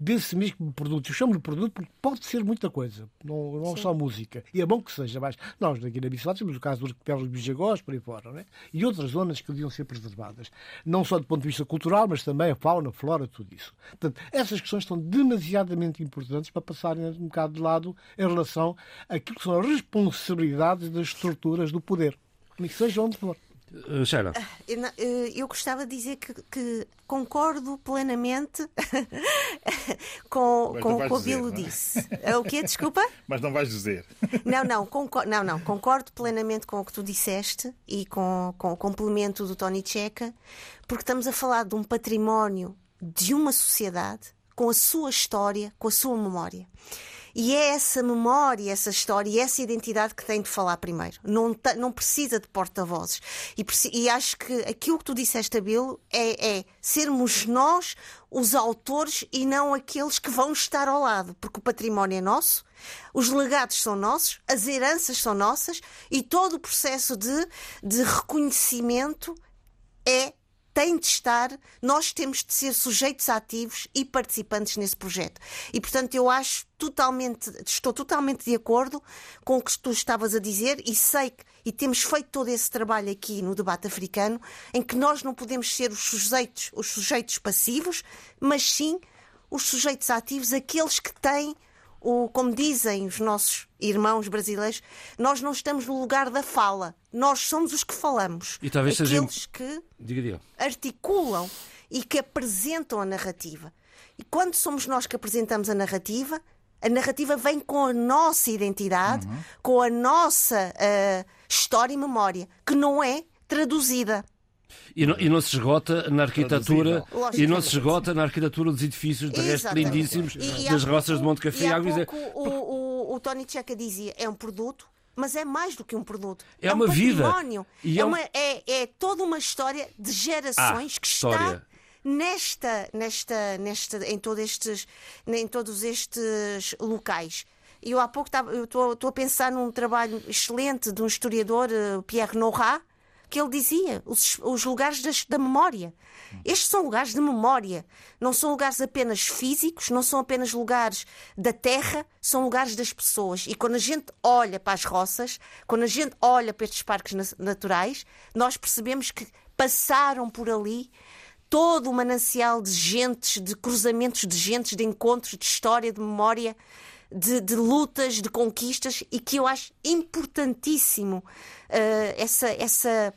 desse mesmo produto. Eu chamo-lhe produto porque pode ser muita coisa, não, não só música. E é bom que seja, mas nós aqui na Bissalá temos o caso dos arquipélagos Bijagós, por aí fora, é? e outras zonas que deviam ser preservadas. Não só do ponto de vista cultural, mas também a fauna, a flora, tudo isso. Portanto, essas questões são demasiadamente importantes para passarem um bocado de lado em relação àquilo que são as responsabilidades das estruturas do poder, que seja onde for. Uh, Sheila. Eu, eh, eu, gostava de dizer que, que concordo plenamente com, com o que o Bilo é? disse. É o quê? Desculpa? Mas não vais dizer. Não, não, concordo, não, não, concordo plenamente com o que tu disseste e com, com o complemento do Tony Checa, porque estamos a falar de um património de uma sociedade com a sua história, com a sua memória. E é essa memória, essa história e essa identidade que tem de falar primeiro. Não, não precisa de porta-vozes. E, e, acho que aquilo que tu disseste, Abel, é, é sermos nós os autores e não aqueles que vão estar ao lado, porque o património é nosso, os legados são nossos, as heranças são nossas e todo o processo de, de reconhecimento é tem de estar, nós temos de ser sujeitos ativos e participantes nesse projeto. E, portanto, eu acho totalmente, estou totalmente de acordo com o que tu estavas a dizer e sei que, e temos feito todo esse trabalho aqui no debate africano, em que nós não podemos ser os sujeitos, os sujeitos passivos, mas sim os sujeitos ativos, aqueles que têm o, como dizem os nossos irmãos brasileiros, nós não estamos no lugar da fala, nós somos os que falamos. E talvez Aqueles seja... que diga, diga. articulam e que apresentam a narrativa. E quando somos nós que apresentamos a narrativa, a narrativa vem com a nossa identidade, uhum. com a nossa uh, história e memória, que não é traduzida. E não, e não, se esgota na arquitetura e não se esgota na arquitetura dos edifícios de resto lindíssimos e, e das roças de Monte Café. E há pouco, o, o, o Tony Checa dizia é um produto, mas é mais do que um produto. É, é uma um vida. E é, é, uma, é, é, toda uma história de gerações ah, que história. está nesta, nesta, nesta, em, todos estes, em todos estes locais. Eu há pouco estou a pensar num trabalho excelente de um historiador, eh, Pierre Nora, que ele dizia, os, os lugares das, da memória. Estes são lugares de memória. Não são lugares apenas físicos, não são apenas lugares da terra, são lugares das pessoas. E quando a gente olha para as roças, quando a gente olha para estes parques naturais, nós percebemos que passaram por ali todo o manancial de gentes, de cruzamentos de gentes, de encontros, de história, de memória de, de, lutas, de conquistas e que eu acho importantíssimo uh, essa, essa,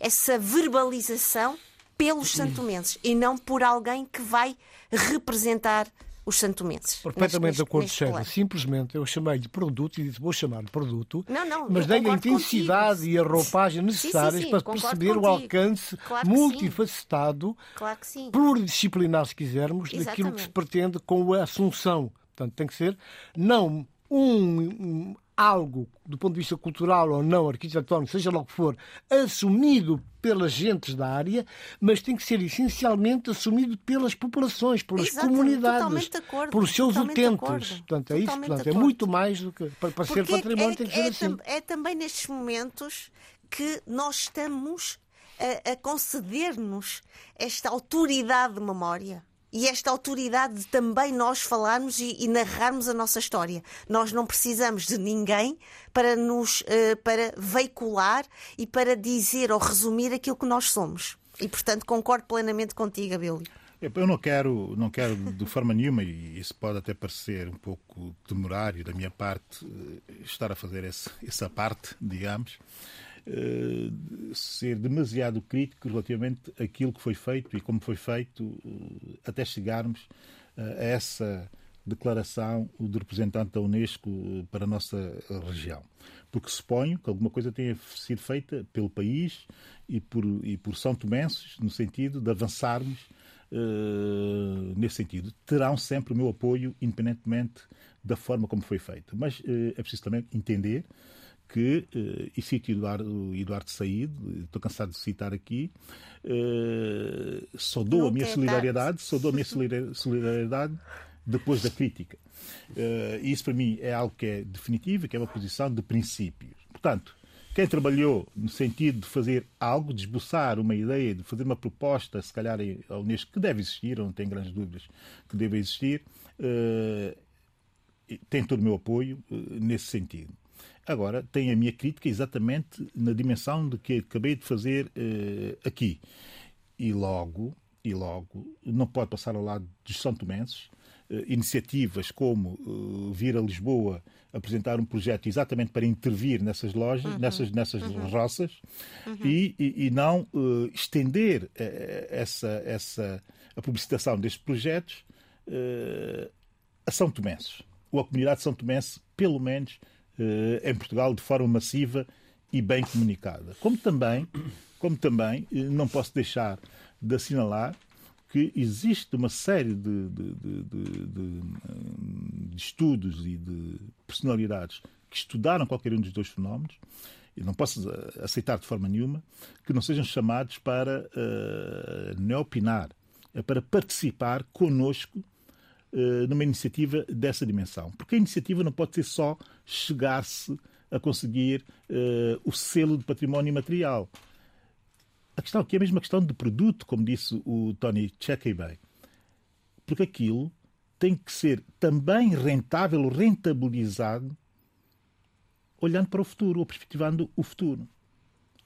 essa verbalização pelos santomenses e não por alguém que vai representar os santomenses. Perfeitamente de acordo, Sheila. Simplesmente eu chamei de produto e disse vou chamar de produto, não, não, mas dei a intensidade contigo. e a roupagem necessárias sim, sim, sim, para perceber contigo. o alcance claro multifacetado, claro pluridisciplinar, se quisermos, Exatamente. daquilo que se pretende com a assunção Portanto, tem que ser não um, um, algo, do ponto de vista cultural ou não, arquitetónico, seja lá o que for, assumido pelas gentes da área, mas tem que ser essencialmente assumido pelas populações, pelas Exato, comunidades, acordo, pelos seus utentes. Portanto, é isso. Portanto, é muito mais do que para, para ser é património é, tem que ser é, assim. É também nestes momentos que nós estamos a, a conceder-nos esta autoridade de memória e esta autoridade de também nós falarmos e, e, narrarmos a nossa história. Nós não precisamos de ninguém para nos uh, para veicular e para dizer ou resumir aquilo que nós somos. E portanto concordo plenamente contigo, Abílio. Eu não quero, não quero de forma nenhuma, e isso pode até parecer um pouco temerário da minha parte, eh, estar a fazer essa, essa parte, digamos, eh, ser demasiado crítico relativamente àquilo que foi feito e como foi feito eh, até chegarmos eh, a essa declaração do representante da Unesco para a nossa região. Porque suponho que alguma coisa tenha sido feita pelo país e por, e por São Tomenses, no sentido de avançarmos uh, nesse sentido. Terão sempre o meu apoio, independentemente da forma como foi feito. Mas uh, é preciso também entender que, uh, e cito Eduardo, Eduardo Said, estou cansado de citar aqui, uh, só dou a minha solidariedade, só dou a minha solidariedade depois da crítica. Uh, isso para mim é algo que é definitivo, que é uma posição de princípios. Portanto, quem trabalhou no sentido de fazer algo, de esboçar uma ideia, de fazer uma proposta, se calhar ao Unesco, que deve existir, não tenho grandes dúvidas que deve existir, tem todo o meu apoio nesse sentido. Agora, tem a minha crítica exatamente na dimensão de que acabei de fazer uh, aqui. E logo, e logo, não pode passar ao lado dos São Tomenses, uh, iniciativas como uh, vir a Lisboa apresentar um projeto exatamente para intervir nessas lojas, uhum. nessas, nessas uhum. roças, uhum. E, e, e, não estender essa, essa, a publicitação destes projetos a São Tomenses, ou a comunidade de São Tomense, pelo menos, em Portugal de forma massiva e bem comunicada. Como também, como também eh, não posso deixar de assinalar que existe uma série de, de, de, de, estudos e de personalidades que estudaram qualquer um dos dois fenómenos, e não posso aceitar de forma nenhuma, que não sejam chamados para uh, não opinar, é para participar conosco numa iniciativa dessa dimensão. Porque a iniciativa não pode ser só chegar-se a conseguir uh, o selo de património imaterial. A questão aqui é a mesma questão de produto, como disse o Tony Checkey bem. Porque aquilo tem que ser também rentável, rentabilizado, olhando para o futuro, ou perspectivando o futuro.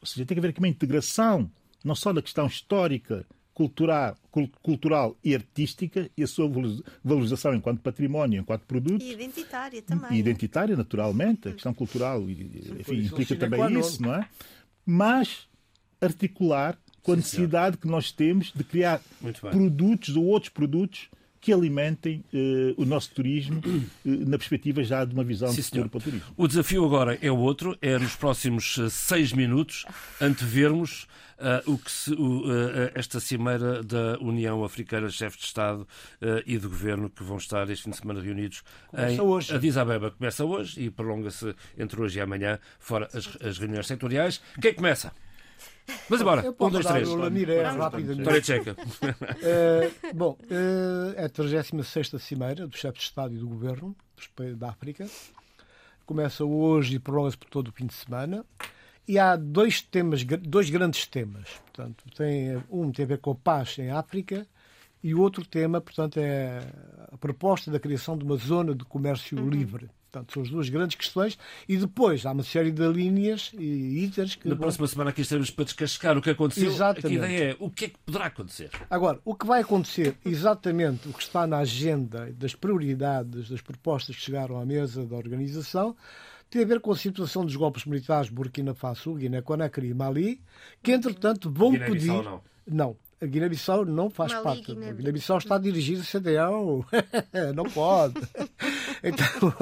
Ou seja, tem que haver aqui uma integração, não só da questão histórica, cultural, cultural e artística e a sua valorização enquanto património, enquanto produto. E identitária também. E identitária, naturalmente. A questão cultural enfim, implica também isso, não é? Mas articular com a necessidade que nós temos de criar produtos ou outros produtos que alimentem uh, o nosso turismo uh, na perspectiva já de uma visão Sim, de futuro para o turismo. O desafio agora é outro, é nos próximos uh, seis minutos antevermos o que se, esta cimeira da União Africana, chefe de Estado e de Governo, que vão estar este fim de semana reunidos começa em hoje. Addis Abeba. Começa hoje e prolonga-se entre hoje e amanhã, fora as, as reuniões setoriais. Quem começa? Mas embora, Eu um, dois, três. O Lamiré, rapidamente. Vitória Tcheca. Uh, bom, uh, é a 36 Cimeira do chefe de Estado e do Governo da África. Começa hoje e prolonga-se por todo o fim de semana. E há dois temas, dois grandes temas. Portanto, tem, um tem a ver com a paz em África e o outro tema, portanto, é a proposta da criação de uma zona de comércio uhum. livre Portanto, são as duas grandes questões. E depois há uma série de linhas e itens que. Na vão... próxima semana aqui estaremos para descascar o que aconteceu. Exatamente. A ideia é o que é que poderá acontecer. Agora, o que vai acontecer, exatamente o que está na agenda das prioridades, das propostas que chegaram à mesa da organização, tem a ver com a situação dos golpes militares Burkina Faso, Guiné-Conakry e Mali, que entretanto vão pedir. Não. Não, a Guiné-Bissau não faz Mali, parte. Guiné a Guiné-Bissau está a dirigir a CDAO. não pode. então,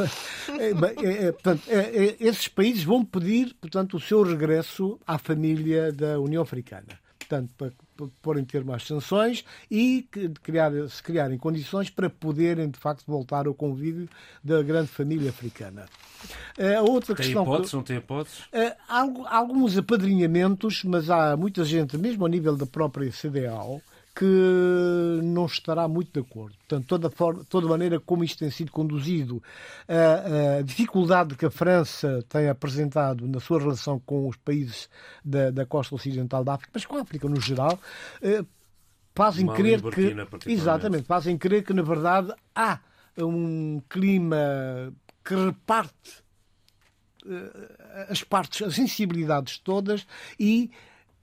é, é, é, portanto, é, é, esses países vão pedir portanto, o seu regresso à família da União Africana. Portanto, para, para pôr em termo as sanções e que, criar, se criarem condições para poderem, de facto, voltar ao convívio da grande família africana. Eh, a outra tem questão hipóteses, não tem hipóteses? Eh, há, há alguns apadrinhamentos, mas há muita gente, mesmo a nível da própria CDAO, que não estará muito de acordo. Portanto, toda, forma, toda maneira como isto tem sido conduzido, a, a, dificuldade que a França tem apresentado na sua relação com os países da, da costa ocidental da África, mas com a África no geral, eh, fazem Mali crer que exatamente fazem crer que na verdade há um clima que reparte uh, as partes, as sensibilidades todas e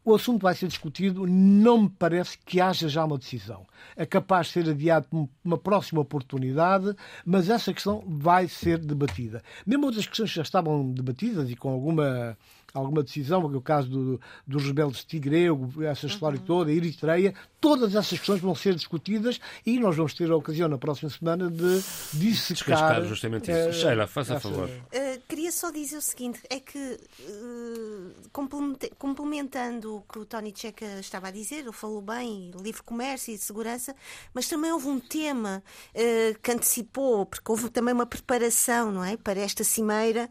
o assunto vai ser discutido. Não me parece que haja já uma decisão. É capaz de ser adiado para uma próxima oportunidade, mas essa questão vai ser debatida. Mesmo outras questões já estavam debatidas e com alguma alguma decisão, o caso do, dos rebeldes de Tigreu, essa história uhum. toda, a Eritreia, todas essas questões vão ser discutidas e nós vamos ter a ocasião na próxima semana de dissecar. justamente isso. Uh, Sheila, faça essa... a favor. Uh, queria só dizer o seguinte: é que, uh, complementando o que o Tony Checa estava a dizer, ele falou bem, livre comércio e segurança, mas também houve um tema que antecipou, porque houve também uma preparação não é, para esta cimeira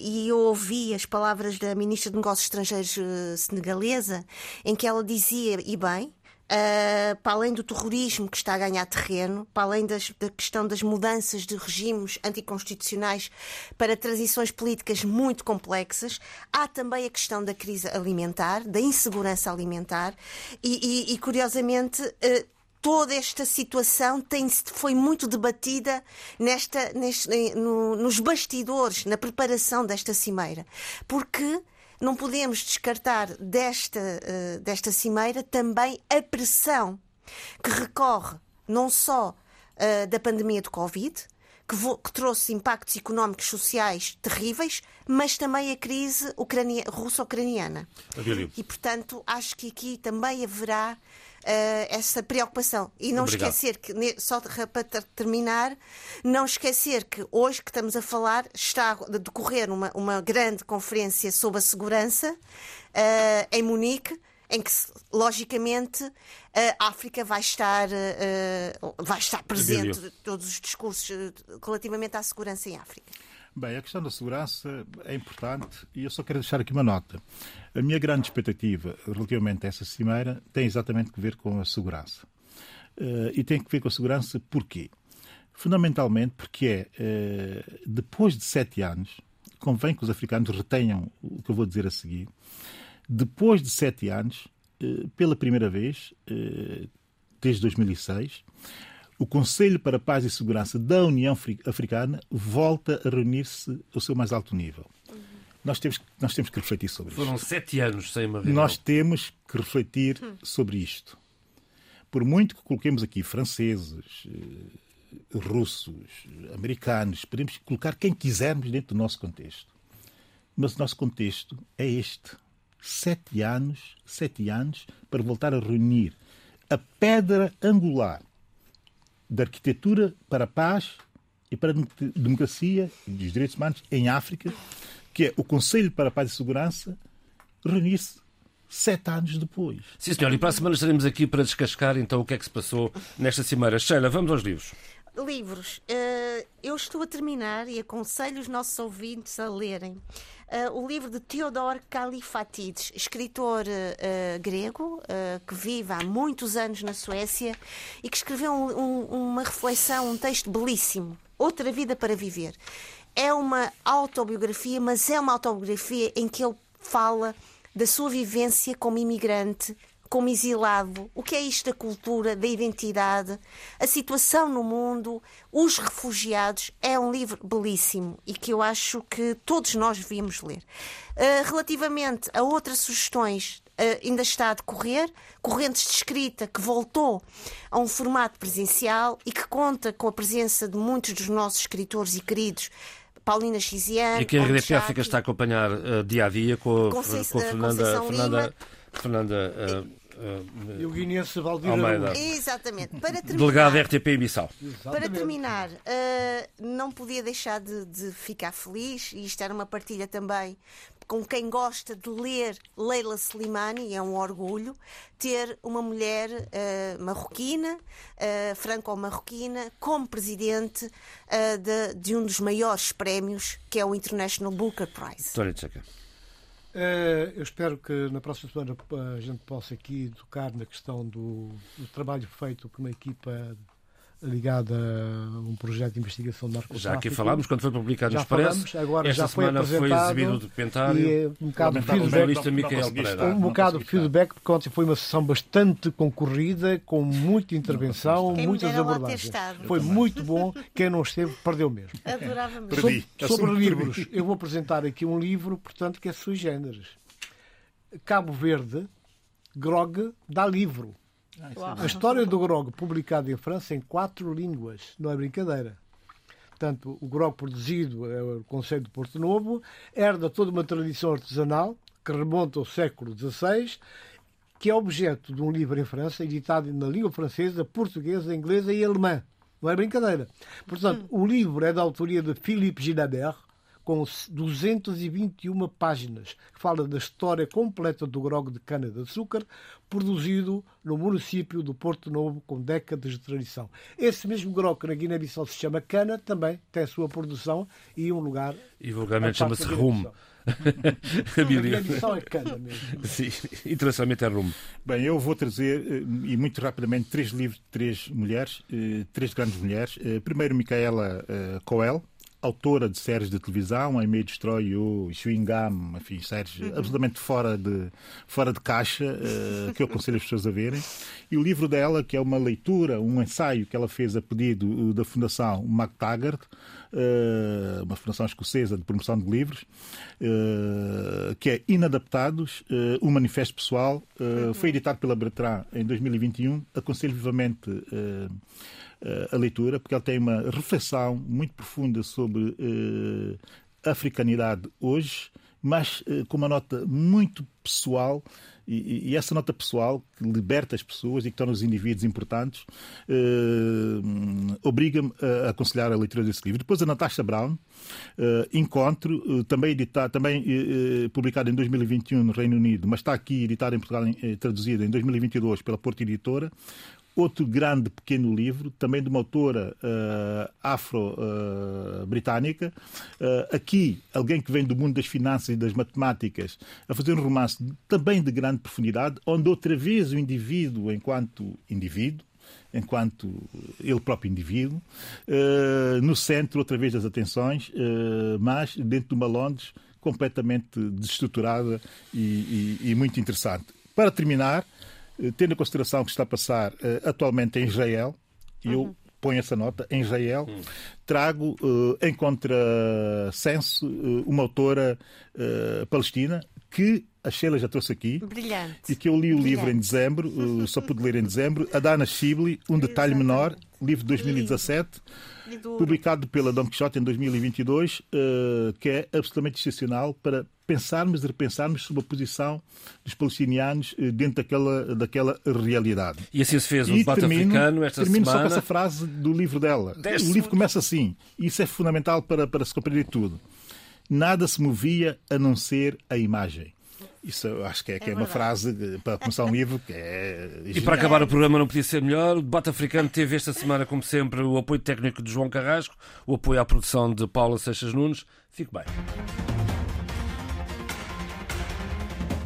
e eu ouvi as palavras palavras da Ministra de Negócios Estrangeiros uh, senegalesa, em que ela dizia, e bem, Uh, para além do terrorismo que está a ganhar terreno, para além das, da questão das mudanças de regimes anticonstitucionais para transições políticas muito complexas, há também a questão da crise alimentar, da insegurança alimentar e, e, e curiosamente. Uh, toda esta situação tem, foi muito debatida nesta, neste, no, nos bastidores, na preparação desta cimeira. Porque não podemos descartar desta, uh, desta cimeira também a pressão que recorre não só uh, da pandemia do Covid, que, que, trouxe impactos económicos sociais terríveis, mas também a crise russo-ucraniana. E, portanto, acho que aqui também haverá uh, essa preocupação. E não Obrigado. esquecer que, só para terminar, não esquecer que hoje que estamos a falar está a decorrer uma, uma grande conferência sobre a segurança uh, em Munique em que, logicamente, a África vai estar, vai estar presente todos os discursos relativamente à segurança em África. Bem, a questão da segurança é importante e eu só quero deixar aqui uma nota. A minha grande expectativa relativamente a essa cimeira tem exatamente a ver com a segurança. E tem que ver com a segurança porquê? Fundamentalmente porque é, depois de sete anos, convém que os africanos retenham o que eu vou dizer a seguir, depois de sete anos, uh, pela primeira vez, desde 2006, o Conselho para a Paz e Segurança da União Africana volta a reunir-se ao seu mais alto nível. Nós temos, nós temos que refletir sobre Foram isto. Foram sete anos sem uma reunião. Nós temos que refletir sobre isto. Por muito que coloquemos aqui franceses, eh, russos, americanos, podemos colocar quem quisermos dentro do nosso contexto. Mas o nosso contexto é este. Sete anos, sete anos para voltar a reunir a pedra angular da arquitetura para a paz e para a democracia e os direitos humanos em África, que é o Conselho para a Paz e Segurança, reunir-se sete anos depois. Sim, senhor. E para a semana estaremos aqui para descascar então o que é que se passou nesta cimeira. Sheila, vamos aos livros. Livros. Uh, eu estou a terminar e aconselho os nossos ouvintes a lerem uh, o livro de Theodor Kalifatides, escritor uh, grego que vive há muitos anos na Suécia e que escreveu um, um, uma reflexão, um texto belíssimo, Outra Vida para Viver. É uma autobiografia, mas é uma autobiografia em que ele fala da sua vivência como imigrante como exilado, o que é isto da cultura, da identidade, a situação no mundo, os refugiados. É um livro belíssimo e que eu acho que todos nós devíamos ler. Uh, relativamente a outras sugestões, uh, ainda está a decorrer, Correntes de Escrita, que voltou a um formato presencial e que conta com a presença de muitos dos nossos escritores e queridos. Paulina Xiziane. E que a RDP África está a acompanhar uh, dia a dia com, Conceição, com a Fernanda, Fernanda, Fernanda uh, e o guinense Valdir Almeida. Exatamente. Para terminar, Delegado RTP em Missal. Para terminar, uh, não podia deixar de, de, ficar feliz, e isto era uma partilha também com quem gosta de ler Leila Slimani, é um orgulho, ter uma mulher uh, marroquina, uh, franco-marroquina, como presidente uh, de, de, um dos maiores prémios, que é o International Booker Prize. Tcheca. Uh, eu espero que na próxima semana a gente possa aqui tocar na questão do, do trabalho feito por uma equipa ligada a um projeto de investigação de narcotráfico. Já aqui falámos quando foi publicado no Expresso. agora Esta já foi semana foi exibido o documentário. E um bocado de feedback. Micael Pereira. Um bocado de feedback, porque ontem foi uma sessão bastante concorrida, com muita intervenção, Quem muitas abordagens. Foi muito bom. Quem não esteve, perdeu mesmo. Adorava mesmo. Sobre, sobre livros, eu vou apresentar aqui um livro, portanto, que é sui generis. Cabo Verde, Grog, dá livro a história do grog, publicado em França em quatro línguas, não é brincadeira. Portanto, o grog produzido é o Conselho de Porto Novo, herda toda uma tradição artesanal que remonta ao século XVI, que é objeto de um livro em França, editado na língua francesa, portuguesa, inglesa e alemã. Não é brincadeira. Portanto, hum. o livro é da autoria de Philippe Gilabert, com 221 páginas, que fala da história completa do grog de cana-de-açúcar, produzido no município do Porto Novo, com décadas de tradição. Esse mesmo grog que na Guiné-Bissau se chama cana, também tem a sua produção e um lugar... E vulgarmente chama-se rum. a Guiné-Bissau é cana mesmo. Sim, internacionalmente é rum. Bem, eu vou trazer, eh, e muito rapidamente, três livros de três mulheres, eh, três grandes mulheres. Eh, primeiro, Micaela Coel, autora de séries de televisão, I May Destroy You, Chewing Gum, enfim, séries uhum. absolutamente fora de, fora de caixa, uh, que eu aconselho as pessoas a verem. E o livro dela, que é uma leitura, um ensaio que ela fez a pedido eh, da Fundação MacTaggart, uh, uma fundação escocesa de promoção de livros, uh, que é Inadaptados, um manifesto pessoal, uhum. foi editado pela Bertrand em 2021. Aconselho vivamente a leitura, porque ele tem uma reflexão muito profunda sobre a africanidade hoje, mas uh, com uma nota muito pessoal E, e, essa nota pessoal que liberta as pessoas e que torna os indivíduos importantes uh, obriga-me a aconselhar a leitura desse livro. Depois a Natasha Brown, uh, Encontro, uh, também, editado, também publicado em 2021 no Reino Unido, mas está aqui editado em Portugal, traduzido em 2022 pela Porta Editora outro grande pequeno livro, também de uma autora uh, afro-britânica. Uh, uh, aqui, alguém que vem do mundo das finanças e das matemáticas, a fazer um romance também de grande profundidade, onde outra vez o indivíduo, enquanto indivíduo, enquanto ele próprio indivíduo, no centro, outra vez, das atenções, mas dentro de uma Londres completamente desestruturada e, e, e muito interessante. Para terminar, eh, tendo em consideração o que está a passar uh, atualmente em Israel, uhum. eu ponho essa nota, em Israel, uhum. trago uh, em contrassenso uh, uma autora palestina que a Sheila já trouxe aqui. Brilhante. E que eu li o Brilhante. livro em dezembro, só pude ler em dezembro, a Dana Shibli, Um Detalhe Exatamente. Menor, livro de 2017. Publicado pela Dom Quixote em 2022, uh, que é absolutamente excepcional para pensarmos e repensarmos sobre a posição dos palestinianos uh, dentro daquela, daquela realidade. E assim se fez o debate termino, africano esta termino semana. só com essa frase do livro dela. o livro começa assim, e isso é fundamental para, para se compreender tudo. Nada se movia a não ser a imagem. Isso eu acho que é, que é, é uma frase para começar um livro que é. E para acabar o programa não podia ser melhor. O debate africano teve esta semana, como sempre, o apoio técnico de João Carrasco, o apoio à produção de Paula Seixas Nunes. Fique bem.